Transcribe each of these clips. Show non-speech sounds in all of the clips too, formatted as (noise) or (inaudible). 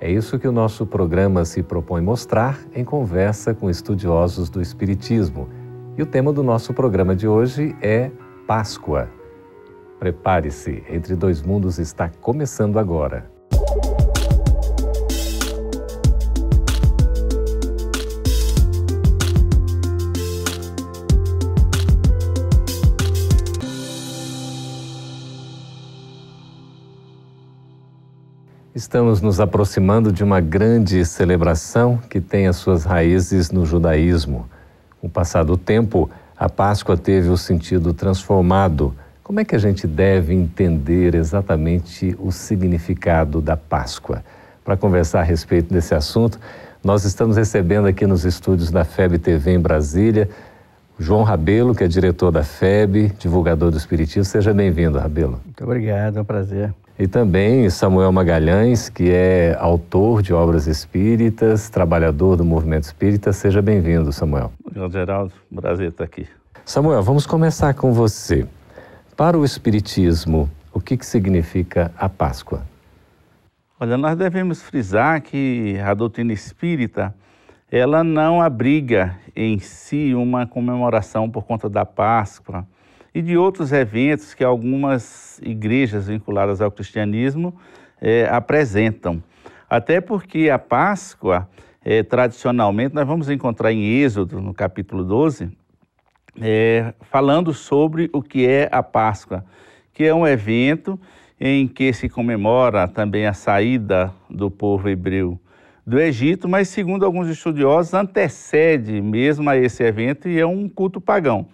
É isso que o nosso programa se propõe mostrar em conversa com estudiosos do Espiritismo. E o tema do nosso programa de hoje é Páscoa. Prepare-se, Entre Dois Mundos está começando agora. Estamos nos aproximando de uma grande celebração que tem as suas raízes no judaísmo. Com o passar do tempo, a Páscoa teve o sentido transformado. Como é que a gente deve entender exatamente o significado da Páscoa? Para conversar a respeito desse assunto, nós estamos recebendo aqui nos estúdios da FEB TV em Brasília João Rabelo, que é diretor da FEB, divulgador do Espiritismo. Seja bem-vindo, Rabelo. Muito obrigado, é um prazer. E também Samuel Magalhães, que é autor de obras espíritas, trabalhador do movimento espírita. Seja bem-vindo, Samuel. Obrigado, Geraldo. Prazer estar aqui. Samuel, vamos começar com você. Para o Espiritismo, o que, que significa a Páscoa? Olha, nós devemos frisar que a doutrina espírita ela não abriga em si uma comemoração por conta da Páscoa e de outros eventos que algumas igrejas vinculadas ao cristianismo é, apresentam. Até porque a Páscoa, é, tradicionalmente, nós vamos encontrar em Êxodo, no capítulo 12, é, falando sobre o que é a Páscoa, que é um evento em que se comemora também a saída do povo hebreu do Egito, mas segundo alguns estudiosos antecede mesmo a esse evento e é um culto pagão.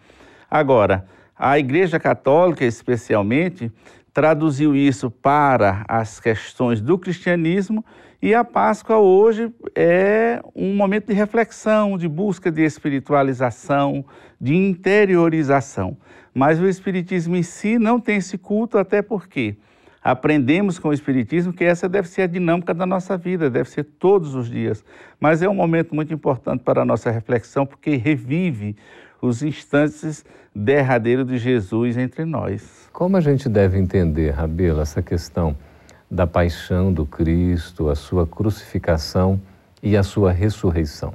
Agora, a Igreja Católica, especialmente, traduziu isso para as questões do cristianismo e a Páscoa hoje é um momento de reflexão, de busca de espiritualização, de interiorização. Mas o Espiritismo em si não tem esse culto, até porque aprendemos com o Espiritismo que essa deve ser a dinâmica da nossa vida, deve ser todos os dias. Mas é um momento muito importante para a nossa reflexão, porque revive os instantes derradeiros de Jesus entre nós. Como a gente deve entender, Rabelo, essa questão da paixão do Cristo, a sua crucificação e a sua ressurreição?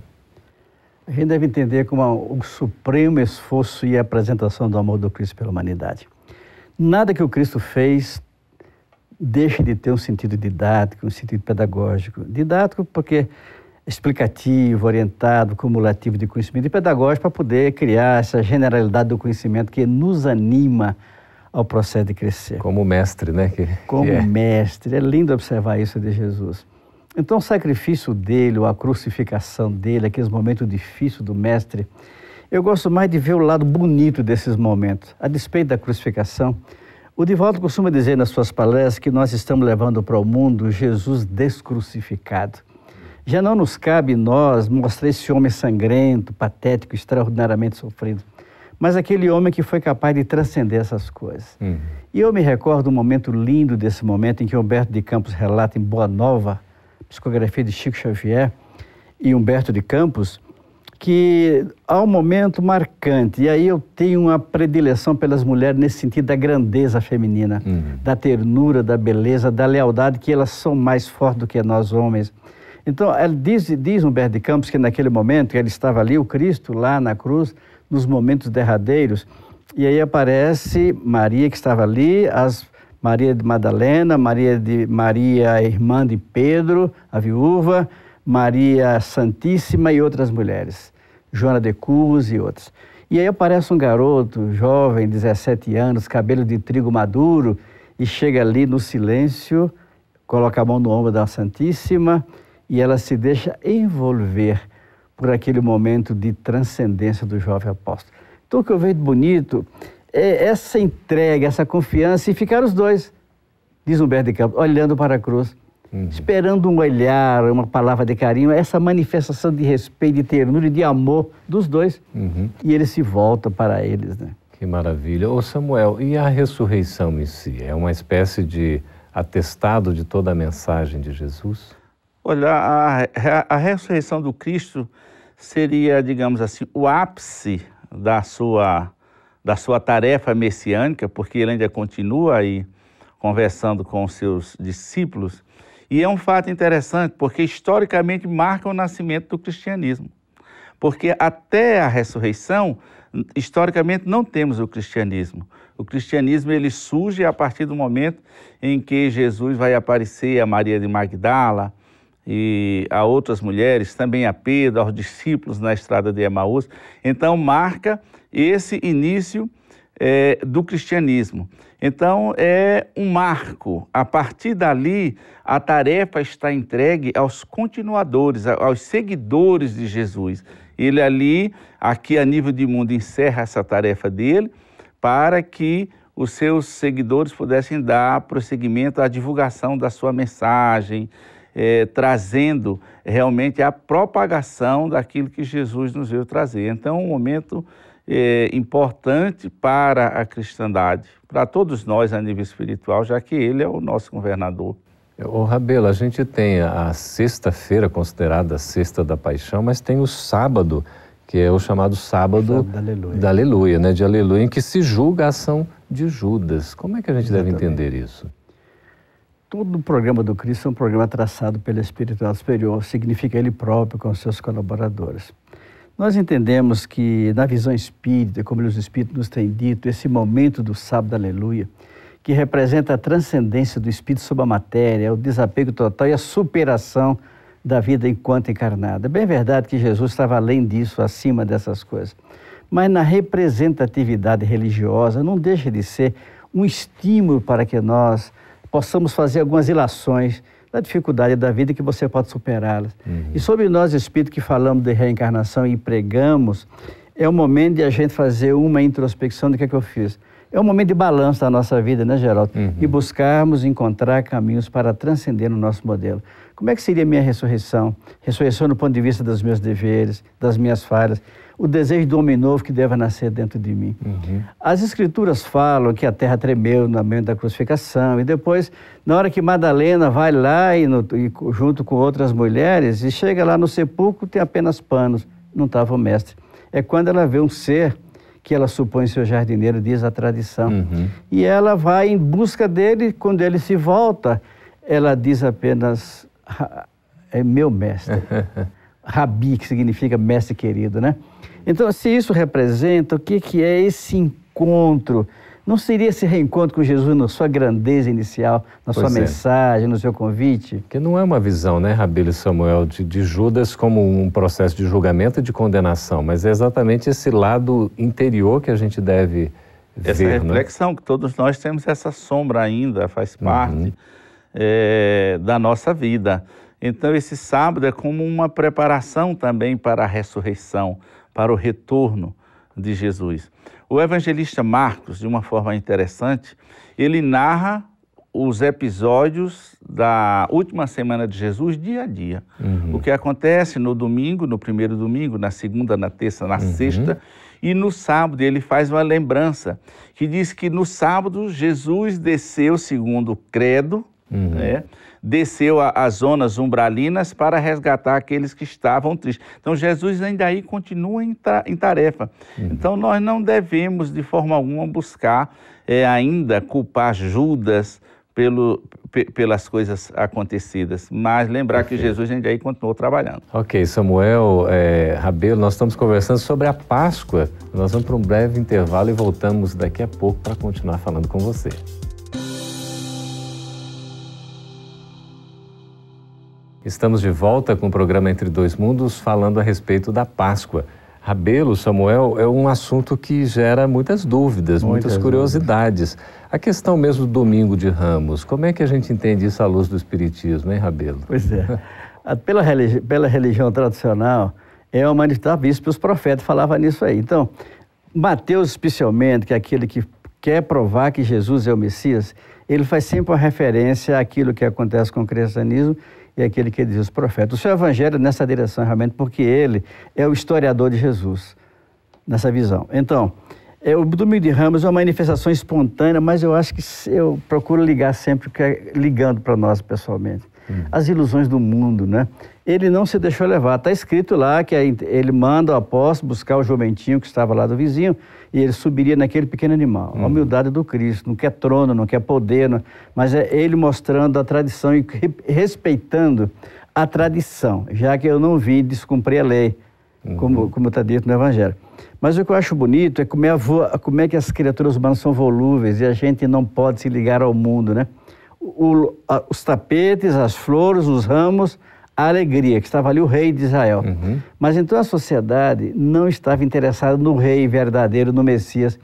A gente deve entender como o supremo esforço e apresentação do amor do Cristo pela humanidade. Nada que o Cristo fez deixa de ter um sentido didático, um sentido pedagógico. Didático porque explicativo, orientado, cumulativo de conhecimento e pedagógico para poder criar essa generalidade do conhecimento que nos anima ao processo de crescer. Como mestre, né? Que, Como que é. mestre. É lindo observar isso de Jesus. Então, o sacrifício dele, ou a crucificação dele, aqueles momentos difíceis do mestre, eu gosto mais de ver o lado bonito desses momentos. A despeito da crucificação, o Divaldo costuma dizer nas suas palestras que nós estamos levando para o mundo Jesus descrucificado. Já não nos cabe nós mostrar esse homem sangrento, patético, extraordinariamente sofrido, mas aquele homem que foi capaz de transcender essas coisas. Uhum. E eu me recordo um momento lindo desse momento em que Humberto de Campos relata em Boa Nova, psicografia de Chico Xavier e Humberto de Campos, que há um momento marcante, e aí eu tenho uma predileção pelas mulheres nesse sentido da grandeza feminina, uhum. da ternura, da beleza, da lealdade, que elas são mais fortes do que nós homens. Então, diz, diz Humberto de Campos que naquele momento ele estava ali, o Cristo, lá na cruz, nos momentos derradeiros, e aí aparece Maria que estava ali, as Maria de Madalena, Maria de Maria, irmã de Pedro, a viúva, Maria Santíssima e outras mulheres, Joana de Cus e outras. E aí aparece um garoto jovem, 17 anos, cabelo de trigo maduro, e chega ali no silêncio, coloca a mão no ombro da Santíssima e ela se deixa envolver por aquele momento de transcendência do jovem apóstolo. Então, o que eu vejo bonito é essa entrega, essa confiança e ficar os dois, diz Humberto de Campos, olhando para a cruz. uhum. esperando um olhar, uma palavra de carinho, essa manifestação de respeito, de ternura e de amor dos dois. Uhum. E ele se volta para eles, né? Que maravilha. Ô Samuel, e a ressurreição em si? É uma espécie de atestado de toda a mensagem de Jesus? Olha, a, a, ressurreição do Cristo seria, digamos assim, o ápice da sua, da sua tarefa messiânica, porque ele ainda continua aí conversando com os seus discípulos. E é um fato interessante, porque historicamente marca o nascimento do cristianismo. Porque até a ressurreição, historicamente não temos o cristianismo. O cristianismo ele surge a partir do momento em que Jesus vai aparecer a Maria de Magdala e a outras mulheres, também a Pedro, aos discípulos na estrada de Emaús. Então marca esse início é, do cristianismo. Então é um marco. A partir dali, a tarefa está entregue aos continuadores, aos seguidores de Jesus. Ele ali, aqui a nível de mundo, encerra essa tarefa dele para que os seus seguidores pudessem dar prosseguimento à divulgação da sua mensagem, é, trazendo realmente a propagação daquilo que Jesus nos veio trazer. Então, um momento é, importante para a cristandade, para todos nós a nível espiritual, já que ele é o nosso governador. O Rabelo, a gente tem a sexta-feira considerada a sexta da paixão, mas tem o sábado, que é o chamado sábado, da aleluia. da aleluia, né? De aleluia, em que se julga a ação de Judas. Como é que a gente Exatamente. deve entender isso? Todo o programa do Cristo é um programa traçado pelo Espírito Superior, significa ele próprio com seus colaboradores. Nós entendemos que, na visão espírita, como os Espíritos nos têm dito, esse momento do sábado, aleluia, que representa a transcendência do espírito sobre a matéria, o desapego total e a superação da vida enquanto encarnada. É bem verdade que Jesus estava além disso, acima dessas coisas. Mas na representatividade religiosa não deixa de ser um estímulo para que nós possamos fazer algumas ilações da dificuldade da vida que você pode superá-las. Uhum. E sobre nós, espírito que falamos de reencarnação e pregamos, é o momento de a gente fazer uma introspecção do que é que eu fiz. É um momento de balanço da nossa vida, né, Geraldo? Uhum. E buscarmos encontrar caminhos para transcender o nosso modelo. Como é que seria a minha ressurreição? Ressurreição no ponto de vista dos meus deveres, das minhas falhas, o desejo do homem novo que deve nascer dentro de mim. Uhum. As escrituras falam que a terra tremeu no momento da crucificação e depois, na hora que Madalena vai lá e, no, e junto com outras mulheres e chega lá no sepulcro, tem apenas panos, não estava o mestre. É quando ela vê um ser que ela supõe seu jardineiro, diz a tradição. Uhum. E ela vai em busca dele, quando ele se volta, ela diz apenas, é meu mestre. (laughs) Rabi, que significa mestre querido, né? Então, se isso representa, o que, que é esse encontro? Não seria esse reencontro com Jesus na sua grandeza inicial, na pois sua é. mensagem, no seu convite? Que não é uma visão, né, Rabelo e Samuel, de, de, Judas como um processo de julgamento e de condenação, mas é exatamente esse lado interior que a gente deve essa ver. Essa né? reflexão, né? que todos nós temos essa sombra ainda, faz uhum. parte uhum. é, da nossa vida. Então, esse sábado é como uma preparação também para a ressurreição, para o retorno de Jesus. O evangelista Marcos, de uma forma interessante, ele narra os episódios da última semana de Jesus dia a dia. Uhum. O que acontece no domingo, no primeiro domingo, na segunda, na terça, na uhum. sexta, e no sábado ele faz uma lembrança que diz que no sábado Jesus desceu segundo o credo, uhum. né? desceu às zonas umbralinas para resgatar aqueles que estavam tristes. Então, Jesus ainda aí continua em, em tarefa. Uhum. Então, nós não devemos, de forma alguma, buscar é, ainda culpar Judas pelo, pelas coisas acontecidas, mas lembrar que Jesus ainda aí continuou trabalhando. Ok, Samuel é, Rabelo, nós estamos conversando sobre a Páscoa. Nós vamos para um breve intervalo e voltamos daqui a pouco para continuar falando com você. Estamos de volta com o programa Entre Dois Mundos, falando a respeito da Páscoa. Rabelo, Samuel, é um assunto que gera muitas dúvidas, muitas, muitas curiosidades. Dúvidas. A questão mesmo do domingo de Ramos, como é que a gente entende isso à luz do Espiritismo, hein, Rabelo? Pois é. pela, religi pela religião tradicional, é uma manifestação vista os profetas falavam nisso aí. Então, Mateus, especialmente, que é aquele que quer provar que Jesus é o Messias, ele faz sempre uma referência àquilo que acontece com o cristianismo e aquele que diz os profetas. O seu evangelho é nessa direção realmente, porque ele é o historiador de Jesus, nessa visão. Então, é, o Domingo de Ramos é uma manifestação espontânea, mas eu acho que eu procuro ligar sempre, é ligando para nós pessoalmente. Hum. As ilusões do mundo, né? Ele não se deixou levar. Está escrito lá que ele manda o apóstolo buscar o jumentinho que estava lá do vizinho e ele subiria naquele pequeno animal. Hum. A humildade do Cristo. Não quer trono, não quer poder, não, mas é ele mostrando a tradição e respeitando a tradição, já que eu não vim descumprir a lei, uhum. como está dito no Evangelho. Mas o que eu acho bonito é como é, como é que as criaturas humanas são volúveis e a gente não pode se ligar ao mundo, né? O, a, os tapetes, as flores, os ramos, a alegria, que estava ali o rei de Israel. Uhum. Mas então a sociedade não estava interessada no rei verdadeiro, no Messias.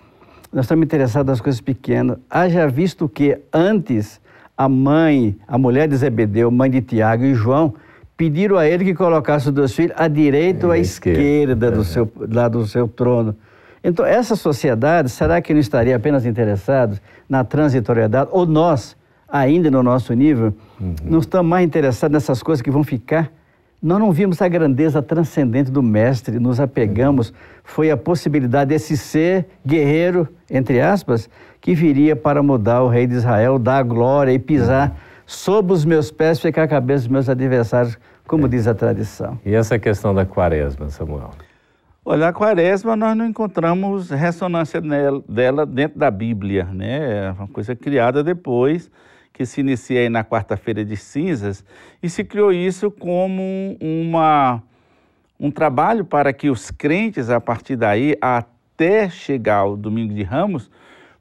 Nós estamos interessados nas coisas pequenas. Haja visto que antes a mãe, a mulher de Zebedeu, mãe de Tiago e João, pediram a ele que colocasse os dois filhos à direita é, ou à esquerda, do, seu, lá do seu trono. Então, essa sociedade, será que não estaria apenas interessada na transitoriedade? Ou nós, ainda no nosso nível, uhum. não estamos mais interessados nessas coisas que vão ficar? Nós não vimos a grandeza transcendente do Mestre, nos apegamos. Uhum. Foi a possibilidade desse ser guerreiro, entre aspas, que viria para mudar o rei de Israel, dar glória e pisar. Uhum sob os meus pés ficar a cabeça dos meus adversários, como é. diz a tradição. E essa questão da quaresma, Samuel? Olha, a quaresma nós não encontramos ressonância dela dentro da Bíblia, né? É uma coisa criada depois, que se inicia na quarta-feira de cinzas, e se criou isso como uma, um trabalho para que os crentes, a partir daí, até chegar ao domingo de Ramos,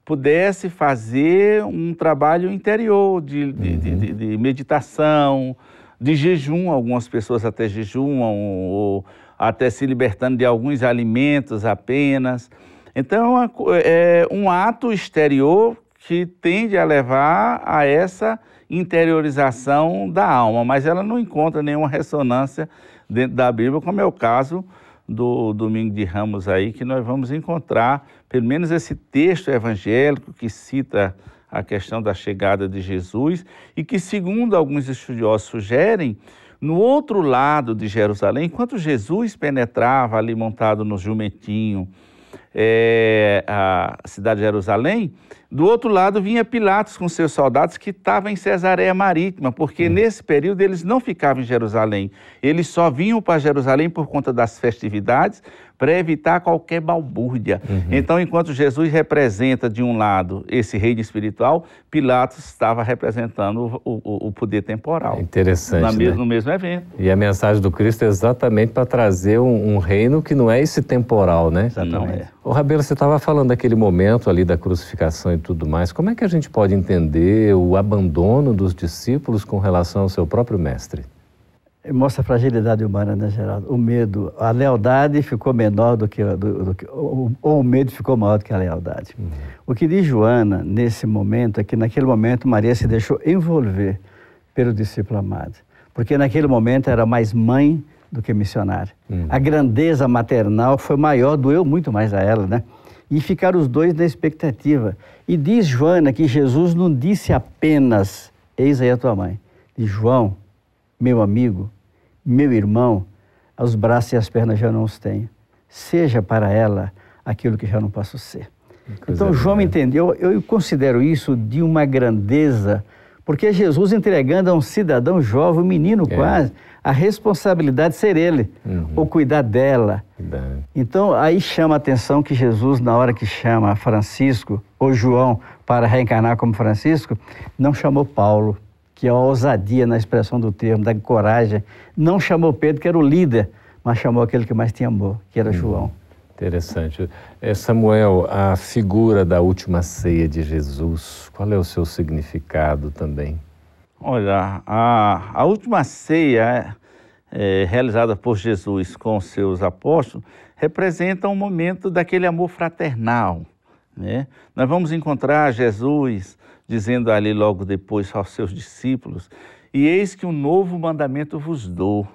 pudesse fazer um trabalho interior de, de, uhum. de, de, meditação, de jejum. Algumas pessoas até jejumam, ou até se libertando de alguns alimentos apenas. Então, é um ato exterior que tende a levar a essa interiorização da alma, mas ela não encontra nenhuma ressonância dentro da Bíblia, como é o caso do Domingo de Ramos aí, que nós vamos encontrar pelo menos esse texto evangélico que cita a questão da chegada de Jesus e que, segundo alguns estudiosos sugerem, no outro lado de Jerusalém, enquanto Jesus penetrava ali montado no jumentinho, é, a cidade de Jerusalém, do outro lado vinha Pilatos com seus soldados que estavam em Cesareia Marítima, porque hum. nesse período eles não ficavam em Jerusalém. Eles só vinham para Jerusalém por conta das festividades, para evitar qualquer balbúrdia. Uhum. Então, enquanto Jesus representa, de um lado, esse reino espiritual, Pilatos estava representando o, o, o poder temporal. É interessante. né? No mesmo evento. E a mensagem do Cristo é exatamente para trazer um, um, reino que não é esse temporal, né? Exatamente. É. O Rabelo, você estava falando daquele momento ali da crucificação e tudo mais. Como é que a gente pode entender o abandono dos discípulos com relação ao seu próprio mestre? mostra a fragilidade humana, né, Geraldo? O medo, a lealdade ficou menor do que, do, do que ou, ou, o medo ficou maior do que a lealdade. Uhum. O que diz Joana nesse momento é que naquele momento Maria se deixou envolver pelo discípulo amado, porque naquele momento era mais mãe do que missionária. Uhum. A grandeza maternal foi maior, doeu muito mais a ela, né? E ficaram os dois na expectativa. E diz Joana que Jesus não disse apenas: Eis aí a tua mãe. Diz João, meu amigo, meu irmão, os braços e as pernas já não os tenho. Seja para ela aquilo que já não posso ser. então, João entendeu, eu considero isso de uma grandeza, porque Jesus entregando a um cidadão jovem, um menino é. quase, a responsabilidade de ser ele, uhum. ou cuidar dela. Então, aí chama a atenção que Jesus, na hora que chama Francisco, ou João, para reencarnar como Francisco, não chamou Paulo, que é a ousadia na expressão do termo, da coragem. Não chamou Pedro, que era o líder, mas chamou aquele que mais tinha amor, que era hum, João. Interessante. É, Samuel, a figura da última ceia de Jesus, qual é o seu significado também? Olha, a, a última ceia é, realizada por Jesus com seus apóstolos representa um momento daquele amor fraternal. Né? Nós vamos encontrar Jesus dizendo ali logo depois aos seus discípulos: E eis que um novo mandamento vos dou.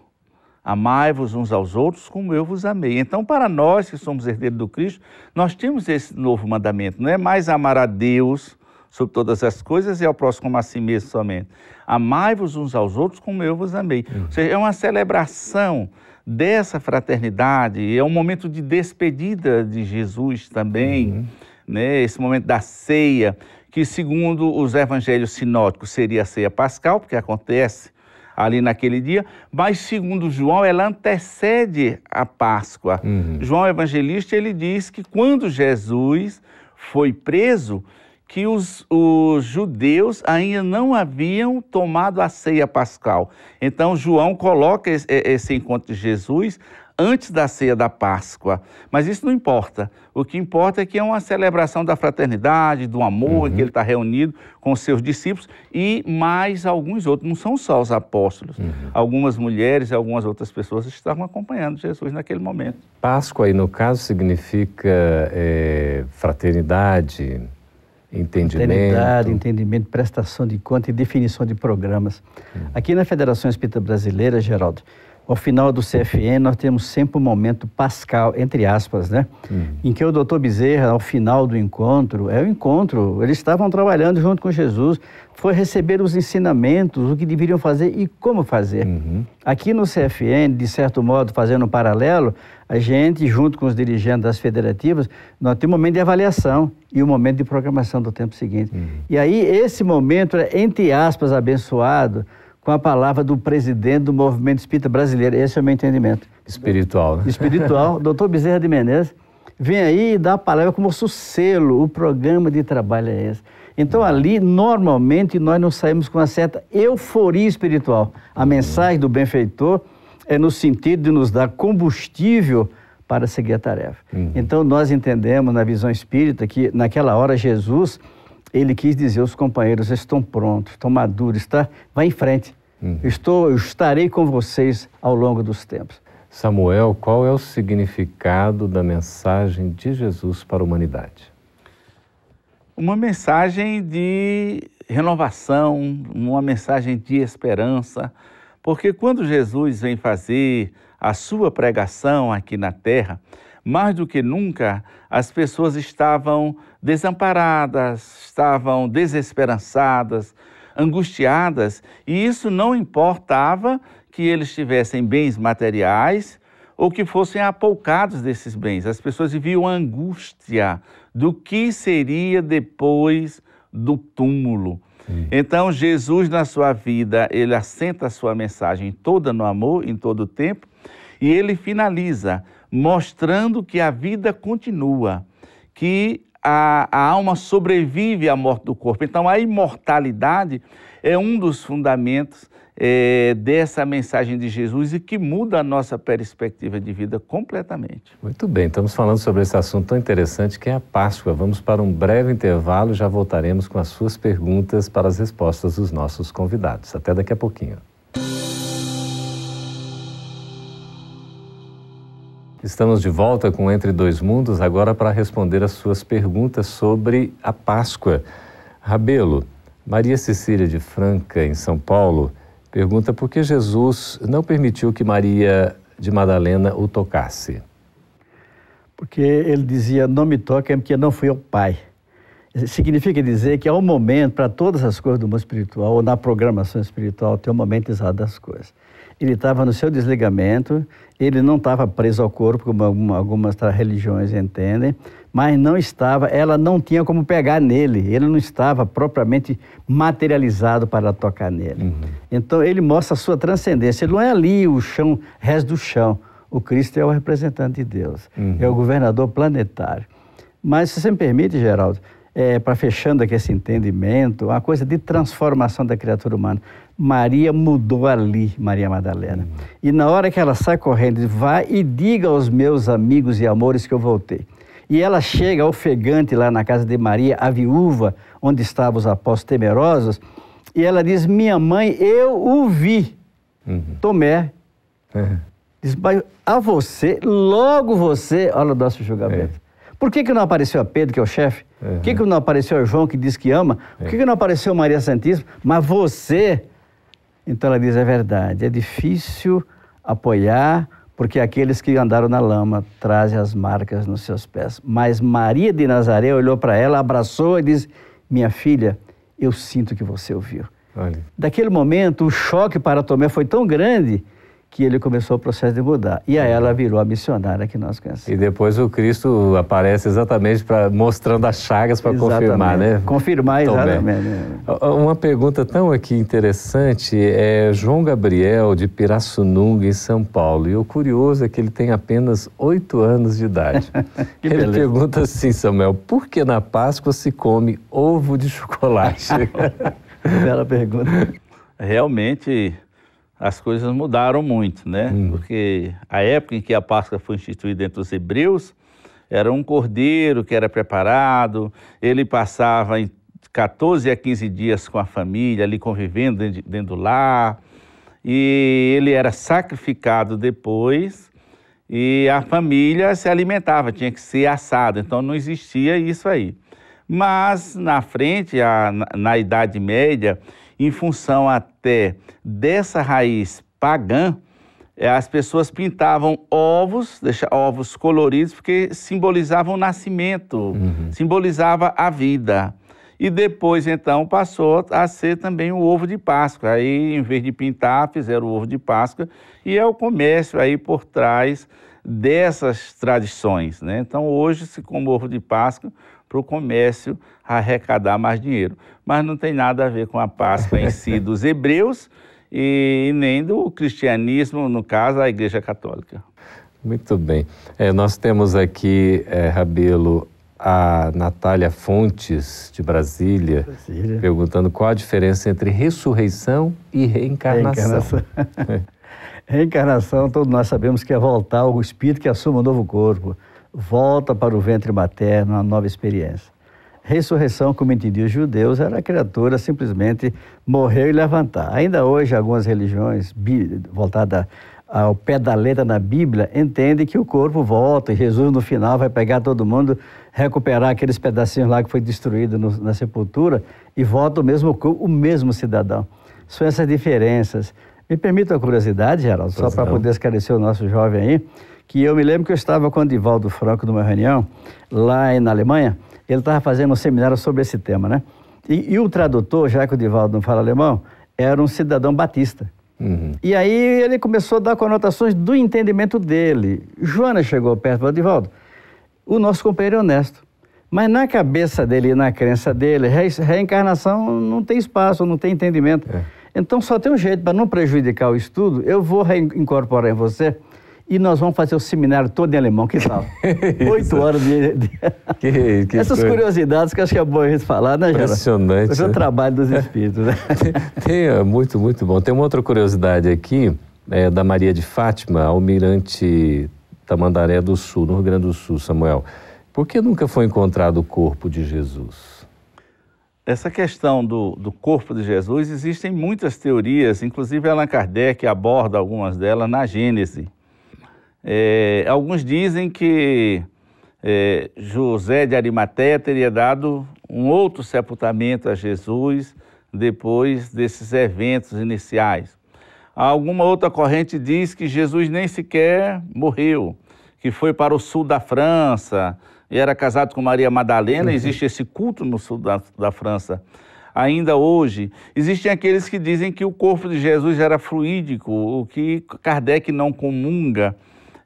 Amai-vos uns aos outros como eu vos amei. Então, para nós que somos herdeiros do Cristo, nós temos esse novo mandamento. Não é mais amar a Deus sobre todas as coisas e ao próximo como a si mesmo somente. Amai-vos uns aos outros como eu vos amei. Uhum. Ou seja, é uma celebração dessa fraternidade, é um momento de despedida de Jesus também, uhum. né? esse momento da ceia, que segundo os evangelhos sinóticos seria a ceia pascal, porque acontece ali naquele dia, mas segundo João, ela antecede a Páscoa. Uhum. João Evangelista, ele diz que quando Jesus foi preso, que os, os, judeus ainda não haviam tomado a ceia pascal. Então, João coloca esse, esse, encontro de Jesus antes da ceia da Páscoa. Mas isso não importa. O que importa é que é uma celebração da fraternidade, do amor, uhum. que ele está reunido com seus discípulos e mais alguns outros. Não são só os apóstolos. Uhum. Algumas mulheres e algumas outras pessoas estavam acompanhando Jesus naquele momento. Páscoa, aí no caso, significa é, fraternidade, entendimento. Entendimento, prestação de conta e definição de programas. Aqui na Federação Espírita Brasileira, Geraldo, ao final do CFN, nós temos sempre um momento pascal, entre aspas, né? Uhum. Em que o doutor Bezerra, ao final do encontro, é o encontro, eles estavam trabalhando junto com Jesus, foi receber os ensinamentos, o que deveriam fazer e como fazer. Uhum. Aqui no CFN, de certo modo, fazendo um paralelo, a gente, junto com os dirigentes das federativas, nós temos um momento de avaliação e um momento de programação do tempo seguinte. Uhum. E aí, esse momento é, entre aspas, abençoado, com a palavra do presidente do movimento espírita brasileiro. Esse é o meu entendimento. Espiritual, né? Espiritual, (laughs) doutor Bezerra de Menezes. Vem aí e dá a palavra como selo, o programa de trabalho é esse. Então, ali, normalmente, nós não saímos com uma certa euforia espiritual. A mensagem do benfeitor é no sentido de nos dar combustível para seguir a tarefa. Uhum. Então, nós entendemos na visão espírita que, naquela hora, Jesus ele quis dizer aos companheiros: estão prontos, estão maduros, está, vai em frente. Uhum. Estou, eu estarei com vocês ao longo dos tempos. Samuel, qual é o significado da mensagem de Jesus para a humanidade? Uma mensagem de renovação, uma mensagem de esperança, porque quando Jesus vem fazer a sua pregação aqui na terra, mais do que nunca, as pessoas estavam desamparadas, estavam desesperançadas, angustiadas, e isso não importava que eles tivessem bens materiais ou que fossem apoucados desses bens. As pessoas viviam a angústia do que seria depois do túmulo. Sim. Então, Jesus, na sua vida, ele assenta a sua mensagem toda no amor, em todo o tempo, e ele finaliza mostrando que a vida continua, que a, a, alma sobrevive à morte do corpo. Então, a imortalidade é um dos fundamentos é, dessa mensagem de Jesus e que muda a nossa perspectiva de vida completamente. Muito bem, estamos falando sobre esse assunto tão interessante que é a Páscoa. Vamos para um breve intervalo e já voltaremos com as suas perguntas para as respostas dos nossos convidados. Até daqui a pouquinho. Estamos de volta com Entre Dois Mundos, agora para responder as suas perguntas sobre a Páscoa. Rabelo, Maria Cecília de Franca, em São Paulo, pergunta por que Jesus não permitiu que Maria de Madalena o tocasse. Porque ele dizia: Não me toque, porque não fui ao Pai. Significa dizer que há um momento para todas as coisas do mundo espiritual, ou na programação espiritual, tem um momento exato das coisas ele estava no seu desligamento, ele não estava preso ao corpo, como algumas religiões entendem, mas não estava, ela não tinha como pegar nele, ele não estava propriamente materializado para tocar nele. Uhum. Então ele mostra a sua transcendência, ele não é ali o chão, resto do chão. O Cristo é o representante de Deus, uhum. é o governador planetário. Mas, se você me permite, Geraldo, é, para fechando aqui esse entendimento, uma coisa de transformação da criatura humana. Maria mudou ali, Maria Madalena. Uhum. E na hora que ela sai correndo, vai e diga aos meus amigos e amores que eu voltei. E ela chega ofegante lá na casa de Maria, a viúva, onde estavam os apóstolos temerosos, e ela diz: Minha mãe, eu o vi. Uhum. Tomé. Uhum. Diz, a você, logo você, olha o nosso julgamento. É. Por que, que não apareceu a Pedro, que é o chefe? Uhum. Por que, que não apareceu a João, que diz que ama? Por que, que não apareceu Maria Santíssima? Mas você. Então ela diz: é verdade, é difícil apoiar, porque aqueles que andaram na lama trazem as marcas nos seus pés. Mas Maria de Nazaré olhou para ela, abraçou e disse: Minha filha, eu sinto que você ouviu. Olha. Daquele momento, o choque para Tomé foi tão grande que ele começou o processo de mudar. E aí ela virou a missionária que nós conhecemos. E depois o Cristo aparece exatamente para mostrando as chagas para confirmar, né? Confirmar exatamente. Uma pergunta tão aqui interessante é João Gabriel de Pirassununga em São Paulo. E o curioso é que ele tem apenas oito anos de idade. (laughs) ele beleza. pergunta assim, Samuel, por que na Páscoa se come ovo de chocolate? (laughs) Bela pergunta. Realmente as coisas mudaram muito, né? Hum. Porque a época em que a Páscoa foi instituída entre os hebreus, era um cordeiro que era preparado, ele passava em 14 a 15 dias com a família, ali convivendo dentro, dentro do lar, e ele era sacrificado depois, e a família se alimentava, tinha que ser assado, então não existia isso aí. Mas na frente, a, na, na Idade Média, em função até dessa raiz pagã, é, as pessoas pintavam ovos, deixa, ovos coloridos, porque simbolizavam o nascimento, uhum. simbolizava a vida. E depois, então, passou a ser também o ovo de Páscoa. Aí, em vez de pintar, fizeram o ovo de Páscoa. E é o comércio aí por trás dessas tradições. Né? Então, hoje se come ovo de Páscoa para o comércio arrecadar mais dinheiro. Mas não tem nada a ver com a Páscoa em si (laughs) dos hebreus e nem do cristianismo, no caso, a Igreja Católica. Muito bem. É, nós temos aqui, é, Rabelo, a Natália Fontes, de Brasília, Brasília, perguntando qual a diferença entre ressurreição e reencarnação. Reencarnação. (laughs) reencarnação, todos nós sabemos que é voltar ao espírito que assume um novo corpo volta para o ventre materno, uma nova experiência. Ressurreição, como entendiam os judeus, era a criatura simplesmente morrer e levantar. Ainda hoje, algumas religiões voltadas ao pé da letra na Bíblia entendem que o corpo volta e Jesus no final vai pegar todo mundo, recuperar aqueles pedacinhos lá que foi destruído no, na sepultura e volta o mesmo o mesmo cidadão. São essas diferenças. Me permita a curiosidade, Geraldo, só para poder esclarecer o nosso jovem aí que eu me lembro que eu estava com o Divaldo Franco numa reunião lá na Alemanha, ele estava fazendo um seminário sobre esse tema, né? E, e, o tradutor, já que o Divaldo não fala alemão, era um cidadão batista. Uhum. E aí ele começou a dar conotações do entendimento dele. Joana chegou perto e falou, Divaldo, o nosso companheiro é honesto. Mas na cabeça dele e na crença dele, re reencarnação não tem espaço, não tem entendimento. É. Então só tem um jeito para não prejudicar o estudo, eu vou reincorporar em você e nós vamos fazer o seminário todo em alemão, que tal? (laughs) Oito horas de. de... Que, que Essas coisa. curiosidades que acho que é bom a gente falar, né, Geraldo? Impressionante. Esse é o né? trabalho dos espíritos, né? tem, (laughs) tem, é muito, muito bom. Tem uma outra curiosidade aqui, é, da Maria de Fátima, almirante Tamandaré do Sul, no Rio Grande do Sul, Samuel. Por que nunca foi encontrado o corpo de Jesus? Essa questão do, do corpo de Jesus, existem muitas teorias, inclusive Allan Kardec aborda algumas delas na Gênese. É, alguns dizem que é, José de Arimateia teria dado um outro sepultamento a Jesus depois desses eventos iniciais. Alguma outra corrente diz que Jesus nem sequer morreu, que foi para o sul da França e era casado com Maria Madalena. Uhum. Existe esse culto no sul da, da França ainda hoje. Existem aqueles que dizem que o corpo de Jesus era fluídico, o que Kardec não comunga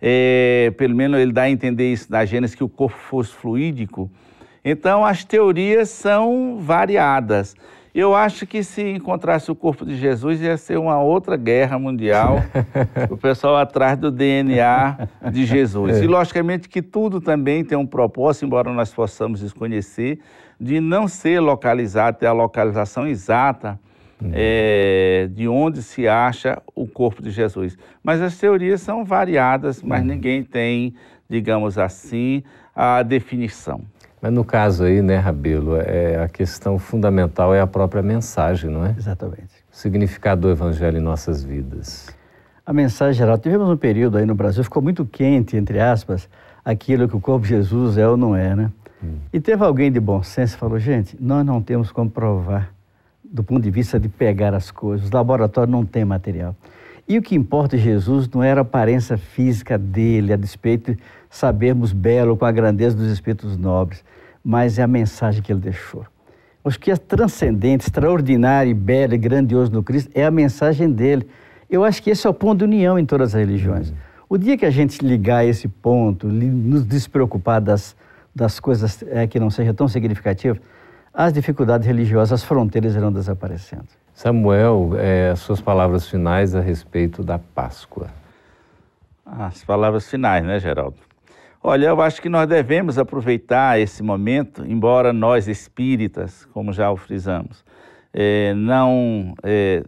é, pelo menos ele dá a entender isso na Gênesis, que o corpo fosse fluídico. Então, as teorias são variadas. Eu acho que se encontrasse o corpo de Jesus ia ser uma outra guerra mundial, (laughs) o pessoal atrás do DNA de Jesus. É. E logicamente que tudo também tem um propósito, embora nós possamos desconhecer, de não ser localizado, ter a localização exata uhum. é, de onde se acha o corpo de Jesus. Mas as teorias são variadas, mas uhum. ninguém tem, digamos assim, a definição. Mas no caso aí, né, Rabelo, é, a questão fundamental é a própria mensagem, não é? Exatamente. O significado do Evangelho em nossas vidas. A mensagem geral. Tivemos um período aí no Brasil, ficou muito quente, entre aspas, aquilo que o corpo de Jesus é ou não é, né? Hum. E teve alguém de bom senso que falou, gente, nós não temos como provar do ponto de vista de pegar as coisas. Os laboratórios não têm material. E o que importa em Jesus não era a aparência física dele, a despeito de sabermos belo com a grandeza dos espíritos nobres, mas é a mensagem que ele deixou. O que é transcendente, extraordinário, belo e grandioso no Cristo é a mensagem dele. Eu acho que esse é o ponto de união em todas as religiões. O dia que a gente ligar esse ponto, nos despreocupar das, das coisas é, que não sejam tão significativas, as dificuldades religiosas, as fronteiras irão desaparecendo. Samuel, é, suas palavras finais a respeito da Páscoa. As palavras finais, né, Geraldo? Olha, eu acho que nós devemos aproveitar esse momento, embora nós espíritas, como já o frisamos, é, não, é,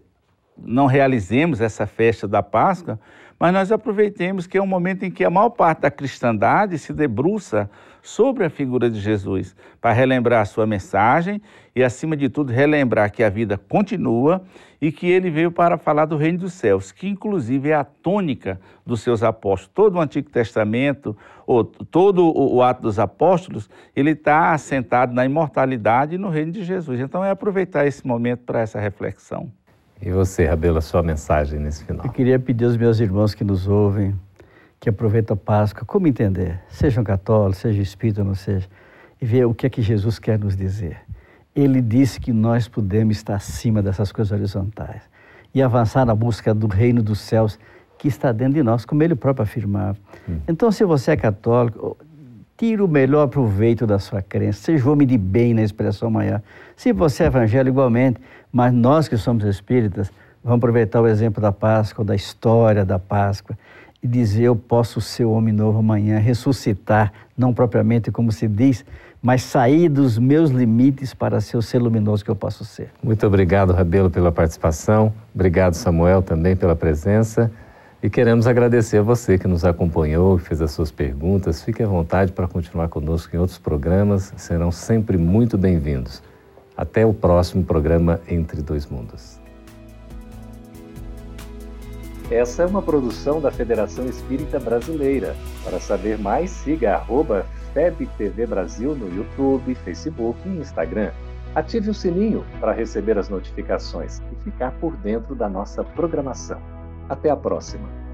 não realizemos essa festa da Páscoa, mas nós aproveitemos que é um momento em que a maior parte da cristandade se debruça sobre a figura de Jesus, para relembrar a sua mensagem e, acima de tudo, relembrar que a vida continua e que ele veio para falar do reino dos céus, que inclusive é a tônica dos seus apóstolos. Todo o Antigo Testamento, ou todo o ato dos apóstolos, ele está assentado na imortalidade e no reino de Jesus. Então é aproveitar esse momento para essa reflexão. E você, Rabelo, a sua mensagem nesse final? Eu queria pedir aos meus irmãos que nos ouvem, que aproveitam a Páscoa, como entender, sejam católicos, seja espírita ou não seja, e ver o que é que Jesus quer nos dizer. Ele disse que nós podemos estar acima dessas coisas horizontais e avançar na busca do reino dos céus que está dentro de nós, como ele próprio afirmava. Hum. Então, se você é católico, tire o melhor proveito da sua crença, seja homem de bem na expressão maior. Se você é evangélico, igualmente, mas nós que somos espíritas, vamos aproveitar o exemplo da Páscoa, da história da Páscoa, e dizer: Eu posso ser o homem novo amanhã, ressuscitar, não propriamente como se diz, mas sair dos meus limites para ser o ser luminoso que eu posso ser. Muito obrigado, Rabelo, pela participação. Obrigado, Samuel, também pela presença. E queremos agradecer a você que nos acompanhou, que fez as suas perguntas. Fique à vontade para continuar conosco em outros programas, serão sempre muito bem-vindos. Até o próximo programa Entre Dois Mundos. Essa é uma produção da Federação Espírita Brasileira. Para saber mais, siga arroba FebTV Brasil no YouTube, Facebook e Instagram. Ative o sininho para receber as notificações e ficar por dentro da nossa programação. Até a próxima!